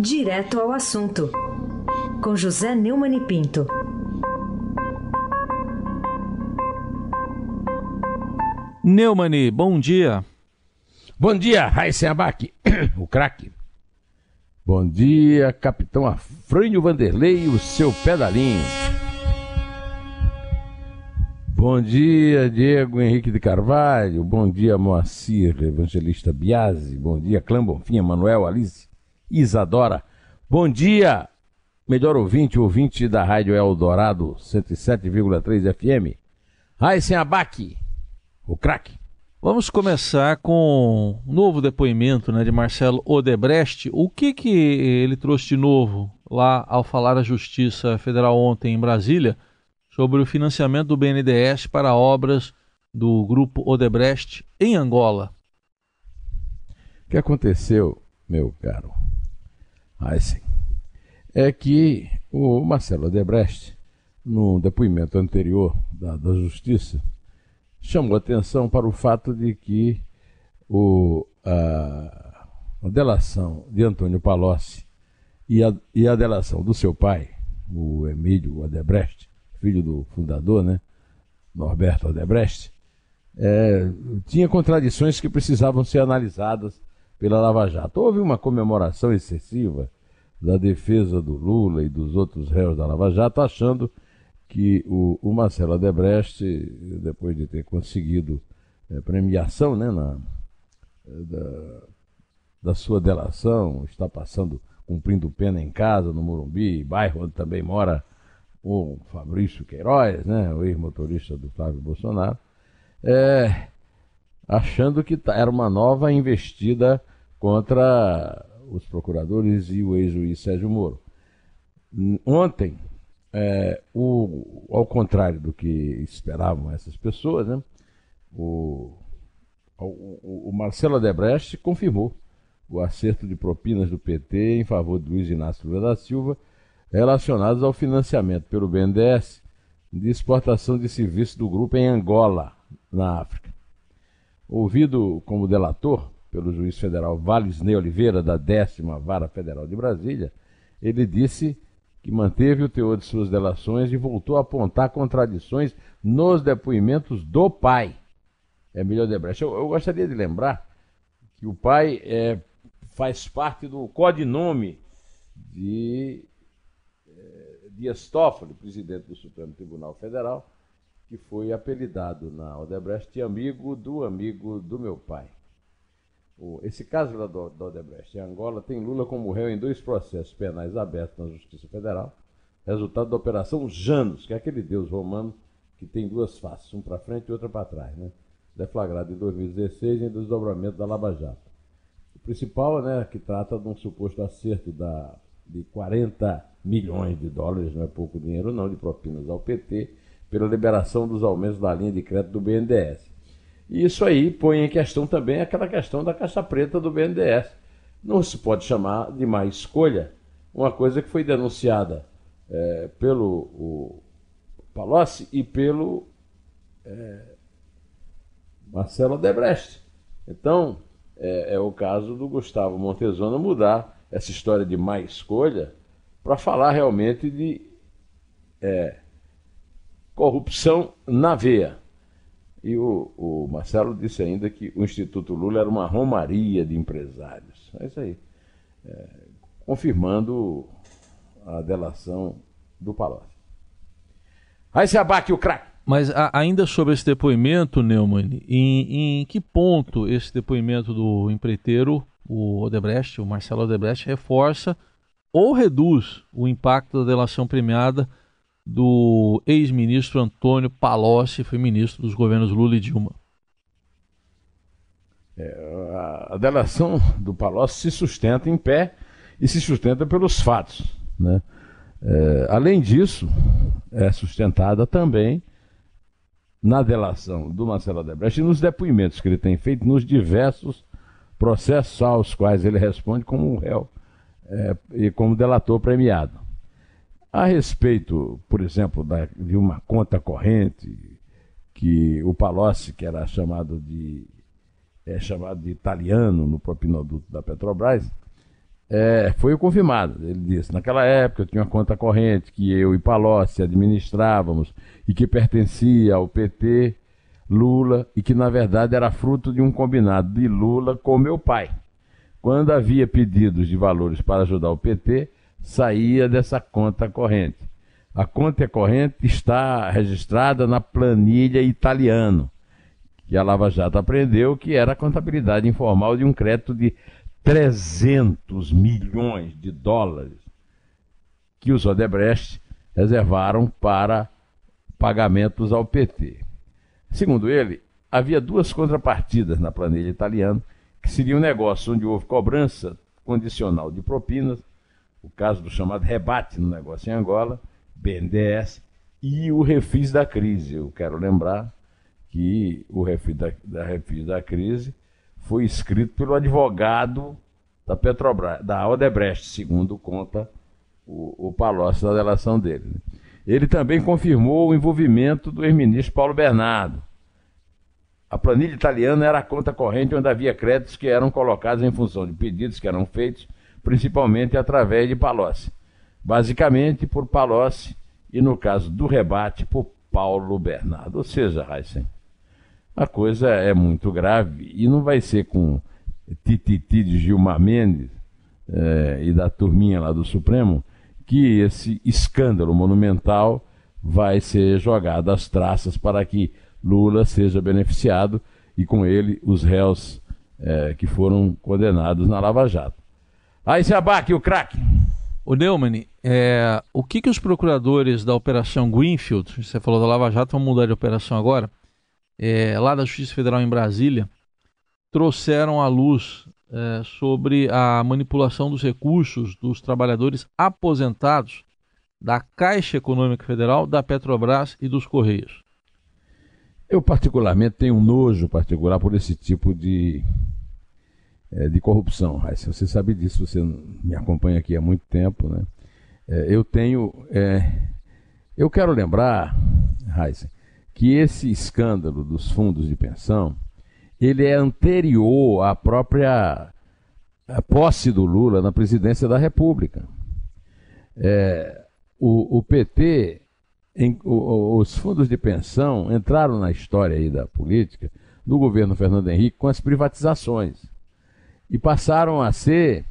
Direto ao assunto, com José Neumann e Pinto. Neumani, bom dia. Bom dia, Raíssen Abac, o craque. Bom dia, capitão Afrânio Vanderlei, o seu pedalinho. Bom dia, Diego Henrique de Carvalho. Bom dia, Moacir Evangelista Biasi. Bom dia, Clã Bonfim, Manuel Alice Isadora. Bom dia, melhor ouvinte, ouvinte da Rádio Eldorado 107,3 FM. Raíssen Abac, o craque. Vamos começar com um novo depoimento né, de Marcelo Odebrecht. O que, que ele trouxe de novo lá ao falar à Justiça Federal ontem em Brasília? sobre o financiamento do BNDES para obras do grupo Odebrecht em Angola. O que aconteceu, meu caro Heisen, é que o Marcelo Odebrecht, no depoimento anterior da, da Justiça, chamou atenção para o fato de que o, a, a delação de Antônio Palocci e a, e a delação do seu pai, o Emílio Odebrecht, filho do fundador, né, Norberto Odebrecht, é, tinha contradições que precisavam ser analisadas pela Lava Jato. Houve uma comemoração excessiva da defesa do Lula e dos outros réus da Lava Jato, achando que o, o Marcelo Odebrecht, depois de ter conseguido é, premiação né, na, da, da sua delação, está passando, cumprindo pena em casa, no Morumbi, bairro onde também mora o Fabrício Queiroz, né, o ex-motorista do Flávio Bolsonaro, é, achando que tá, era uma nova investida contra os procuradores e o ex-juiz Sérgio Moro. Ontem, é, o, ao contrário do que esperavam essas pessoas, né, o, o, o Marcelo Adebrecht confirmou o acerto de propinas do PT em favor de Luiz Inácio Lula da Silva relacionados ao financiamento pelo BNDES de exportação de serviços do grupo em Angola, na África. Ouvido como delator pelo juiz federal Valisney Oliveira, da décima Vara Federal de Brasília, ele disse que manteve o teor de suas delações e voltou a apontar contradições nos depoimentos do pai, Emílio Debrecht. Eu, eu gostaria de lembrar que o pai é, faz parte do codinome de Dias Toffoli, presidente do Supremo Tribunal Federal, que foi apelidado na Odebrecht de amigo do amigo do meu pai. Esse caso do, do Odebrecht em Angola tem Lula como réu em dois processos penais abertos na Justiça Federal, resultado da Operação Janus, que é aquele deus romano que tem duas faces, um para frente e outra para trás, né? deflagrado em 2016 em desdobramento da Lava Jato. O principal, né, que trata de um suposto acerto da, de 40 milhões de dólares, não é pouco dinheiro não, de propinas ao PT, pela liberação dos aumentos da linha de crédito do BNDES. E isso aí põe em questão também aquela questão da caixa preta do BNDES. Não se pode chamar de má escolha uma coisa que foi denunciada é, pelo Palocci e pelo é, Marcelo Debrecht. Então, é, é, o caso do Gustavo Montezona mudar essa história de má escolha para falar realmente de é, corrupção na veia. E o, o, Marcelo disse ainda que o Instituto Lula era uma romaria de empresários. É isso aí. É, confirmando a delação do Palácio. Aí se abaque o craque. Mas a, ainda sobre esse depoimento, Neumann, em, em que ponto esse depoimento do empreiteiro, o Odebrecht, o Marcelo Odebrecht, reforça ou reduz o impacto da delação premiada do ex-ministro Antônio Palocci, foi ministro dos governos Lula e Dilma. É, a delação do Palocci se sustenta em pé e se sustenta pelos fatos. Né? É, além disso, é sustentada também na delação do Marcelo Odebrecht e nos depoimentos que ele tem feito nos diversos processos aos quais ele responde como réu é, e como delator premiado. A respeito, por exemplo, da, de uma conta corrente que o Palocci, que era chamado de é chamado de italiano no propinoduto da Petrobras, é, foi confirmado. Ele disse: naquela época eu tinha uma conta corrente que eu e Palocci administrávamos e que pertencia ao PT, Lula, e que na verdade era fruto de um combinado de Lula com meu pai. Quando havia pedidos de valores para ajudar o PT, saía dessa conta corrente. A conta corrente está registrada na planilha italiano, que a Lava Jato aprendeu que era a contabilidade informal de um crédito de 300 milhões de dólares que os Odebrecht reservaram para pagamentos ao PT. Segundo ele, havia duas contrapartidas na planilha italiana, que seria um negócio onde houve cobrança condicional de propinas, o caso do chamado rebate no negócio em Angola, BNDES, e o refis da crise. Eu quero lembrar que o refis da, da refis da crise foi escrito pelo advogado da Petrobras, da Odebrecht, segundo conta o, o Palocci da delação dele. Ele também confirmou o envolvimento do ex-ministro Paulo Bernardo. A planilha italiana era a conta corrente onde havia créditos que eram colocados em função de pedidos que eram feitos, principalmente através de Palocci. Basicamente por Palocci e, no caso do rebate, por Paulo Bernardo. Ou seja, Heisen, a coisa é muito grave e não vai ser com tititi de Gilmar Mendes é, e da turminha lá do Supremo que esse escândalo monumental vai ser jogado às traças para que Lula seja beneficiado e com ele os réus é, que foram condenados na Lava Jato. Aí se abaque o craque. O Neumann, é, o que, que os procuradores da Operação Greenfield, você falou da Lava Jato, vamos mudar de operação agora, é, lá da Justiça Federal em Brasília, trouxeram à luz é, sobre a manipulação dos recursos dos trabalhadores aposentados da Caixa Econômica Federal, da Petrobras e dos Correios. Eu, particularmente, tenho um nojo particular por esse tipo de, é, de corrupção, Raíssa. Você sabe disso, você me acompanha aqui há muito tempo. Né? É, eu tenho. É, eu quero lembrar, Raíssa, que esse escândalo dos fundos de pensão ele é anterior à própria posse do Lula na presidência da República. É, o, o, PT, em, o, os fundos de pensão entraram na história aí da política do governo Fernando Henrique com as privatizações e passaram a ser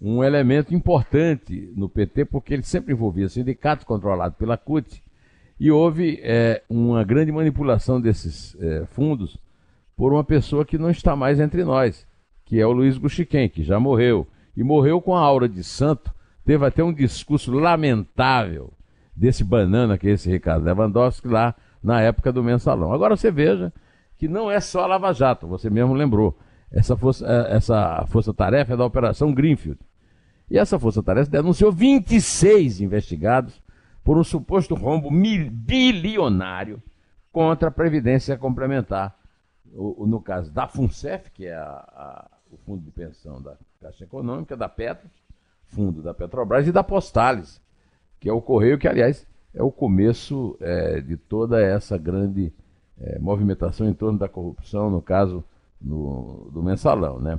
um elemento importante no PT porque ele sempre envolvia sindicatos controlados pela CUT e houve é, uma grande manipulação desses é, fundos por uma pessoa que não está mais entre nós, que é o Luiz Guxiquem, que já morreu. E morreu com a aura de santo. Teve até um discurso lamentável desse banana que é esse Ricardo Lewandowski lá na época do mensalão. Agora você veja que não é só a Lava Jato, você mesmo lembrou. Essa força, é, essa força-tarefa é da Operação Greenfield. E essa força-tarefa denunciou 26 investigados por um suposto rombo bilionário contra a Previdência Complementar. No caso da FUNCEF, que é a, a, o fundo de pensão da Caixa Econômica, da Petro, fundo da Petrobras e da Postales, que é o Correio, que, aliás, é o começo é, de toda essa grande é, movimentação em torno da corrupção, no caso do mensalão. Né?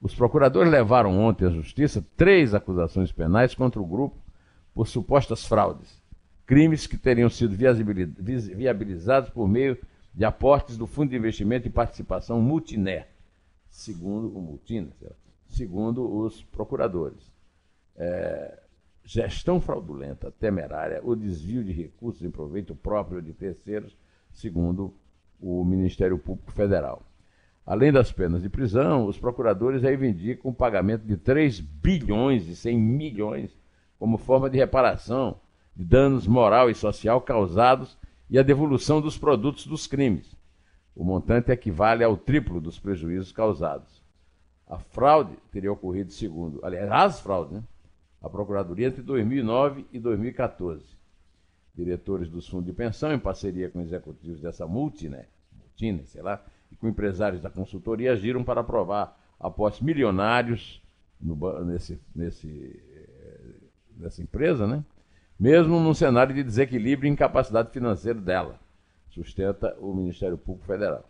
Os procuradores levaram ontem à Justiça três acusações penais contra o grupo por supostas fraudes, crimes que teriam sido viabilizados por meio de aportes do Fundo de Investimento e Participação Multiner, segundo o Multina, segundo os procuradores. É, gestão fraudulenta, temerária, o desvio de recursos em proveito próprio de terceiros, segundo o Ministério Público Federal. Além das penas de prisão, os procuradores reivindicam o pagamento de 3 bilhões e 100 milhões como forma de reparação de danos moral e social causados e a devolução dos produtos dos crimes. O montante equivale ao triplo dos prejuízos causados. A fraude teria ocorrido segundo, aliás, as fraudes, né? A Procuradoria entre 2009 e 2014. Diretores dos fundos de pensão, em parceria com executivos dessa multi, né? Multine, sei lá, com empresários da consultoria, agiram para aprovar apostos milionários no, nesse, nesse dessa empresa, né? mesmo num cenário de desequilíbrio e incapacidade financeira dela, sustenta o Ministério Público Federal.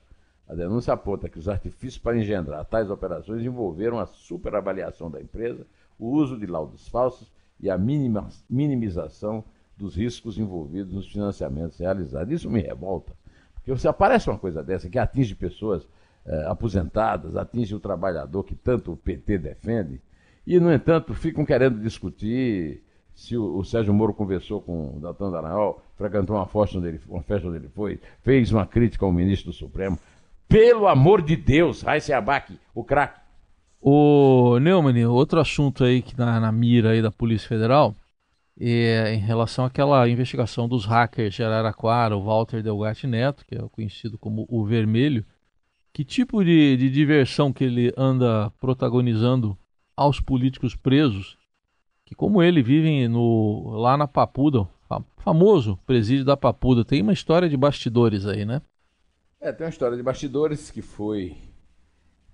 A denúncia aponta que os artifícios para engendrar tais operações envolveram a superavaliação da empresa, o uso de laudos falsos e a minimização dos riscos envolvidos nos financiamentos realizados. Isso me revolta, porque você aparece uma coisa dessa que atinge pessoas eh, aposentadas, atinge o trabalhador que tanto o PT defende, e, no entanto, ficam querendo discutir se o, o Sérgio Moro conversou com o Dalton Dallagnol, frequentou uma festa, onde ele, uma festa onde ele foi, fez uma crítica ao ministro do Supremo. Pelo amor de Deus, Raíssa Abac, o craque. O Neumann, outro assunto aí que na, na mira aí da Polícia Federal é em relação àquela investigação dos hackers de Araraquara, o Walter Delgatti Neto, que é conhecido como o Vermelho. Que tipo de, de diversão que ele anda protagonizando aos políticos presos, que como ele vivem no, lá na Papuda, famoso presídio da Papuda. Tem uma história de bastidores aí, né? É, tem uma história de bastidores que foi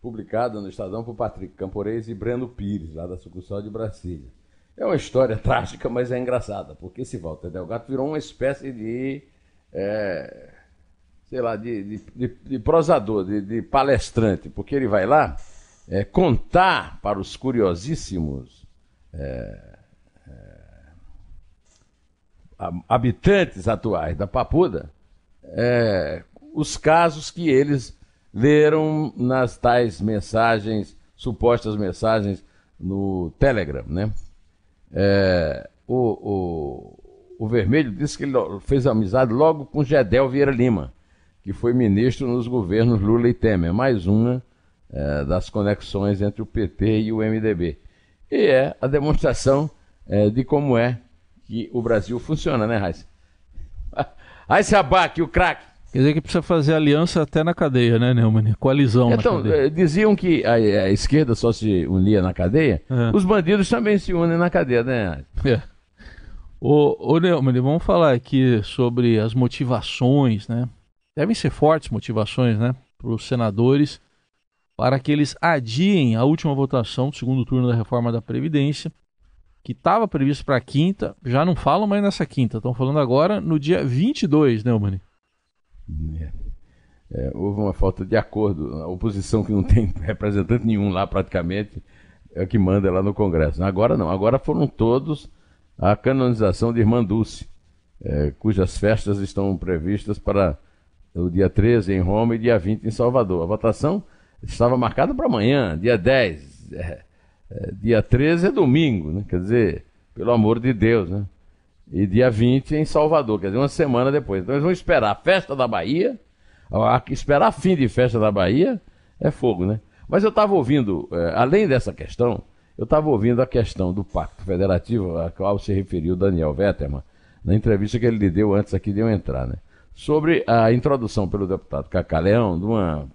publicada no Estadão por Patrick Camporês e Breno Pires, lá da sucursal de Brasília. É uma história trágica, mas é engraçada, porque esse Walter Delgado virou uma espécie de. É, sei lá, de, de, de, de prosador, de, palestrante, porque ele vai lá é, contar para os curiosíssimos é, é, habitantes atuais da Papuda é, os casos que eles leram nas tais mensagens, supostas mensagens no Telegram, né? É, o, o, o Vermelho disse que ele fez amizade logo com Gedel Vieira Lima, que foi ministro nos governos Lula e Temer, mais uma é, das conexões entre o PT e o MDB. E é a demonstração é, de como é que o Brasil funciona, né, Raíssa? Raíssa Abac, o craque. Quer dizer que precisa fazer aliança até na cadeia, né, Neumann? Coalizão então, eh, diziam que a, a, esquerda só se unia na cadeia, é. os bandidos também se unem na cadeia, né? É. Ô, ô Neumann, vamos falar aqui sobre as motivações, né? Devem ser fortes motivações, né? Para os senadores, para que eles adiem a última votação do segundo turno da reforma da Previdência, que estava previsto para quinta, já não falam mais nessa quinta, estão falando agora no dia 22, Neumann. É. É, houve uma falta de acordo. A oposição que não tem representante nenhum lá praticamente é que manda lá no Congresso. Agora não, agora foram todos a canonização de Irmã Dulce, é, cujas festas estão previstas para o dia 13 em Roma e dia 20 em Salvador. A votação estava marcada para amanhã, dia 10. É, é, dia 13 é domingo, né? quer dizer, pelo amor de Deus, né? E dia 20 em Salvador, quer dizer, uma semana depois. Então eles vão esperar a festa da Bahia, esperar fim de festa da Bahia é fogo, né? Mas eu estava ouvindo, é, além dessa questão, eu estava ouvindo a questão do Pacto Federativo, a qual se referiu Daniel Vetterman, na entrevista que ele lhe deu antes aqui de eu entrar, né? Sobre a introdução pelo deputado Cacaleão de uma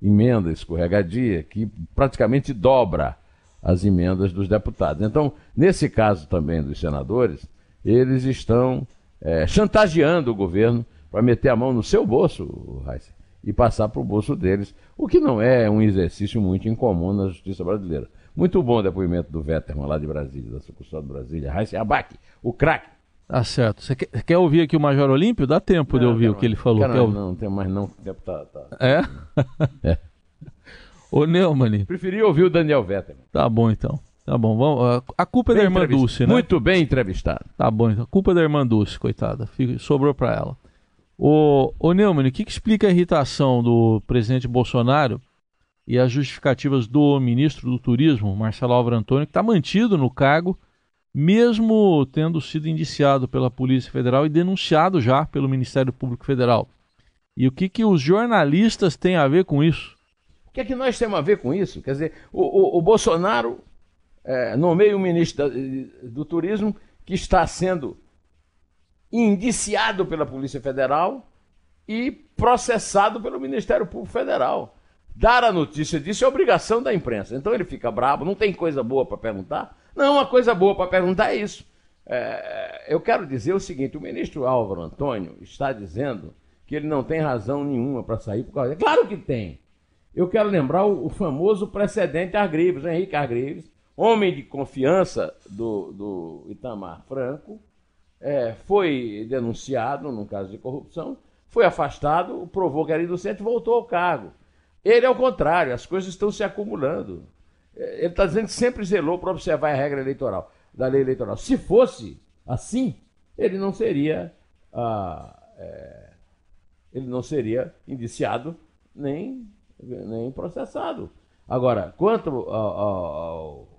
emenda escorregadia que praticamente dobra as emendas dos deputados. Então, nesse caso também dos senadores, eles estão é, chantageando o governo para meter a mão no seu bolso, Heisen, e passar para o bolso deles, o que não é um exercício muito incomum na justiça brasileira. Muito bom o depoimento do Vetterman lá de Brasília, da sucursal de Brasília. Heisen Abac, o craque. Tá certo. Você quer, quer, ouvir aqui o Major Olímpio? Dá tempo não, de ouvir o que ele falou. Não, não, não tem mais não. O tempo tá... tá... É? é. Ô Neumann. Preferi ouvir o Daniel Vetterman. Tá bom então. Tá bom, vamos. A culpa é da irmã Dulce, né? Muito bem entrevistado. Tá bom, então. A culpa é da irmã Dulce, coitada. sobrou para ela. O, o Neumann, o que, que explica a irritação do presidente Bolsonaro e as justificativas do ministro do Turismo, Marcelo Álvaro Antônio, que está mantido no cargo, mesmo tendo sido indiciado pela Polícia Federal e denunciado já pelo Ministério Público Federal? E o que, que os jornalistas têm a ver com isso? O que é que nós temos a ver com isso? Quer dizer, o, o, o Bolsonaro é, um ministro do Turismo que está sendo indiciado pela Polícia Federal e processado pelo Ministério Público Federal. Dar a notícia disso é obrigação da imprensa. Então ele fica bravo, não tem coisa boa para perguntar? Não, uma coisa boa para perguntar é isso. É, eu quero dizer o seguinte: o ministro Álvaro Antônio está dizendo que ele não tem razão nenhuma para sair por causa. Claro que tem. Eu quero lembrar o, o famoso precedente Argrives, Henrique Argrives, homem de confiança do, do Itamar Franco, é, foi denunciado num caso de corrupção, foi afastado, provou que era inocente voltou ao cargo. Ele é o contrário, as coisas estão se acumulando. Ele está dizendo que sempre zelou para observar a regra eleitoral, da lei eleitoral. Se fosse assim, ele não seria, ah, é, ele não seria indiciado nem, nem processado. Agora, quanto ao, ao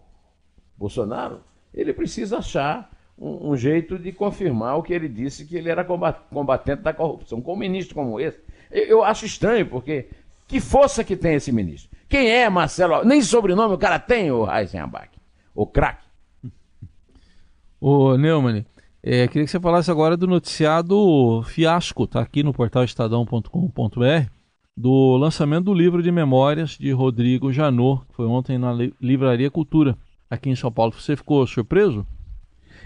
Bolsonaro, ele precisa achar um, um, jeito de confirmar o que ele disse que ele era combatente da corrupção. Com um ministro como esse, eu, eu acho estranho, porque que força que tem esse ministro? Quem é Marcelo? Nem sobrenome o cara tem, o Heisenbach, o craque. Ô, Neumann, é, queria que você falasse agora do noticiado fiasco, tá aqui no portal estadão.com.br, do lançamento do livro de memórias de Rodrigo Janot, que foi ontem na Livraria Cultura, aqui em São Paulo. Você ficou surpreso?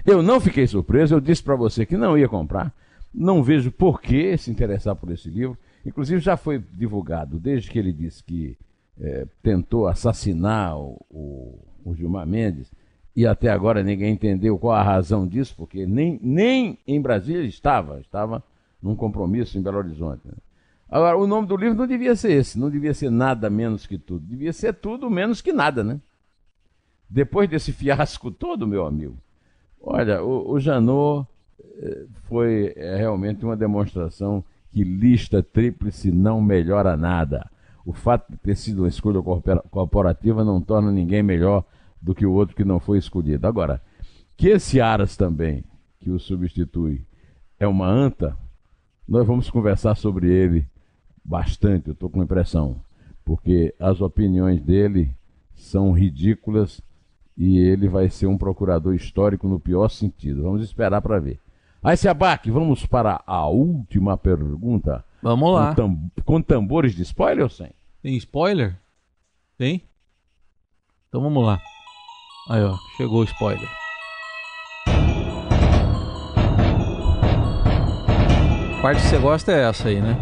Eu não fiquei surpreso, eu disse para você que não ia comprar. Não vejo por que se interessar por esse livro. Inclusive já foi divulgado, desde que ele disse que é, tentou assassinar o, o, o, Gilmar Mendes, e até agora ninguém entendeu qual a razão disso, porque nem, nem em Brasília estava, estava num compromisso em Belo Horizonte. Né? Agora, o nome do livro não devia ser esse, não devia ser nada menos que tudo, devia ser tudo menos que nada, né? Depois desse fiasco todo, meu amigo, olha, o, o Janot eh, foi é, realmente uma demonstração que lista tríplice não melhora nada. O fato de ter sido uma escolha corporativa não torna ninguém melhor do que o outro que não foi escolhido. Agora, que esse Aras também, que o substitui, é uma anta, nós vamos conversar sobre ele bastante, eu estou com impressão, porque as opiniões dele são ridículas e ele vai ser um procurador histórico no pior sentido. Vamos esperar para ver. Aí, Seabac, vamos para a última pergunta. Vamos lá. Com, tam com tambores de spoiler ou sem? Tem spoiler? Tem? Então vamos lá. Aí, ó, chegou o spoiler. A parte que você gosta é essa aí, né?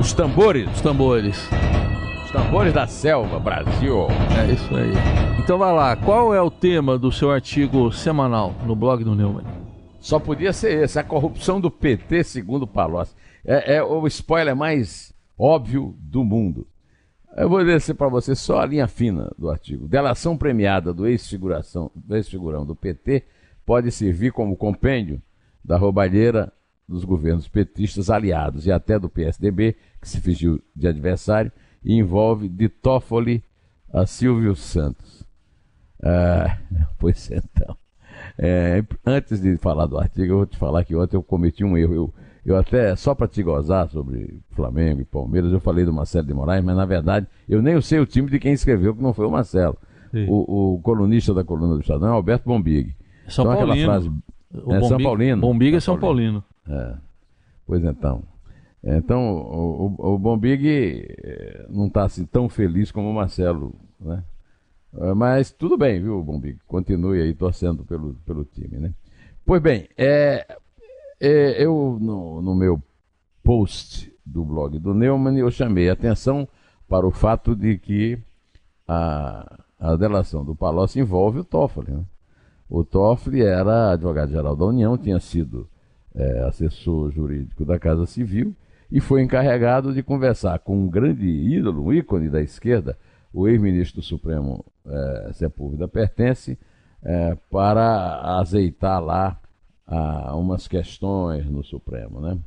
Os tambores. Os tambores. Tambores da selva, Brasil. É isso aí. Então vai lá, qual é o tema do seu artigo semanal no blog do Neumann? Só podia ser esse, a corrupção do PT, segundo Palocci. É, é o spoiler mais óbvio do mundo. Eu vou descer para você só a linha fina do artigo. Delação premiada do ex-figurão ex do PT pode servir como compêndio da roubalheira dos governos petistas aliados e até do PSDB, que se fingiu de adversário, e envolve de Toffoli a Silvio Santos. Ah, pois então. É, antes de falar do artigo, eu vou te falar que ontem eu cometi um erro. Eu, eu até, só para te gozar sobre Flamengo e Palmeiras, eu falei do Marcelo de Moraes, mas na verdade eu nem sei o time de quem escreveu, que não foi o Marcelo. O, o, colunista da coluna do Estadão é Alberto Bombig. São então, Paulino. frase. É Bombig, São Paulino. Bombig é São Paulino. É. Pois então. Então, o, o, o Bombig eh, não está assim tão feliz como o Marcelo, né? Ah, mas tudo bem, viu, Bombi? Continue aí torcendo pelo, pelo time, né? Pois bem, é, é, eu no, no, meu post do blog do Neumann, eu chamei atenção para o fato de que a, a delação do Palocci envolve o Toffoli. Né? O Toffoli era advogado-geral da União, tinha sido é, assessor jurídico da Casa Civil e foi encarregado de conversar com um grande ídolo, um ícone da esquerda, o ex-ministro do Supremo é, Sepúlveda pertence, é, para azeitar lá a, umas questões no Supremo. Né?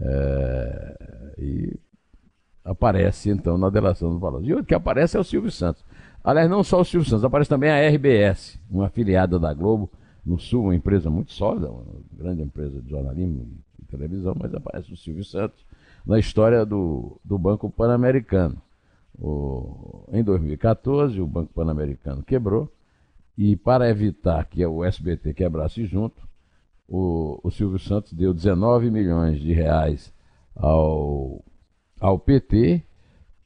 É, e aparece então na delação do Valor. E o que aparece é o Silvio Santos. Aliás, não só o Silvio Santos, aparece também a RBS, uma afiliada da Globo no Sul, uma empresa muito sólida, uma grande empresa de jornalismo televisão, mas aparece o Silvio Santos na história do, do Banco Pan-Americano. Em 2014, o Banco Pan-Americano quebrou e, para evitar que o SBT quebrasse junto, o, o Silvio Santos deu 19 milhões de reais ao, ao PT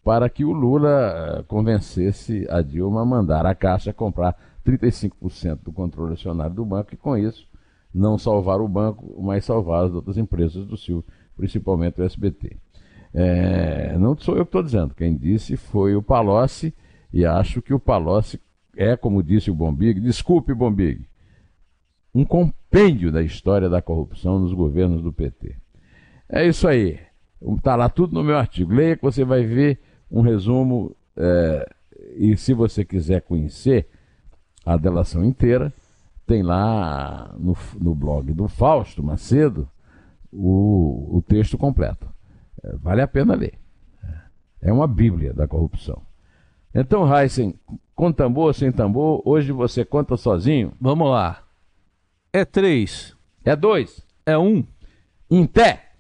para que o Lula eh, convencesse a Dilma a mandar a Caixa comprar 35% do controle acionário do banco e, com isso, não salvar o banco, mas salvar as outras empresas do Silvio, principalmente o SBT. É, não sou eu que estou dizendo, quem disse foi o Palocci, e acho que o Palocci é, como disse o Bombig, desculpe Bombig, um compêndio da história da corrupção nos governos do PT. É isso aí. Está lá tudo no meu artigo. Leia que você vai ver um resumo é, e se você quiser conhecer a delação inteira, tem lá no, no blog do Fausto Macedo o, o texto completo. É, vale a pena ler. É uma bíblia da corrupção. Então, Heisen, com tambor, sem tambor, hoje você conta sozinho? Vamos lá. É três. É dois. É um. Em pé.